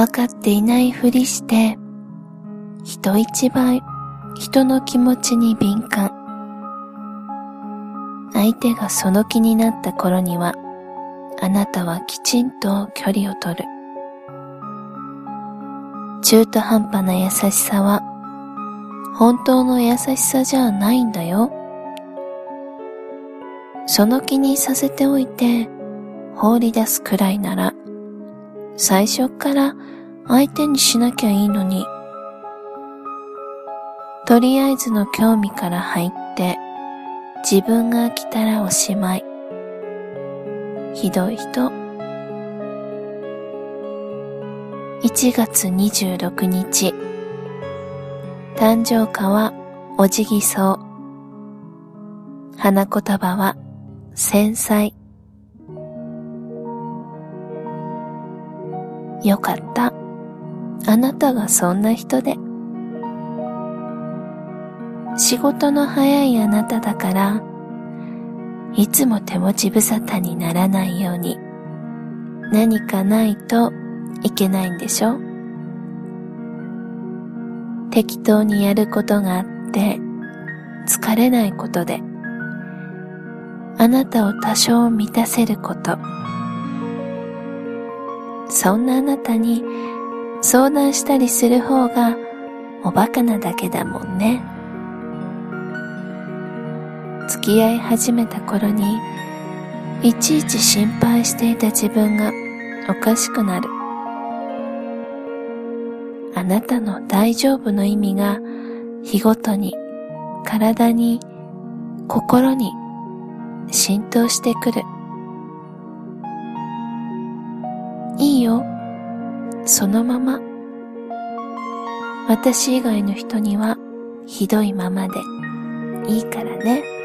わかっていないふりして人一倍人の気持ちに敏感。相手がその気になった頃にはあなたはきちんと距離を取る。中途半端な優しさは本当の優しさじゃないんだよ。その気にさせておいて放り出すくらいなら最初から相手にしなきゃいいのに。とりあえずの興味から入って自分が来たらおしまい。ひどい人。1月26日。誕生花はおじぎそう花言葉は繊細。よかった。あなたがそんな人で。仕事の早いあなただから、いつも手持ち無沙汰にならないように、何かないといけないんでしょ？適当にやることがあって、疲れないことで、あなたを多少満たせること、そんなあなたに相談したりする方がおバカなだけだもんね。付き合い始めた頃にいちいち心配していた自分がおかしくなる。あなたの大丈夫の意味が日ごとに体に心に浸透してくる。いいよ。そのまま。私以外の人にはひどいままでいいからね。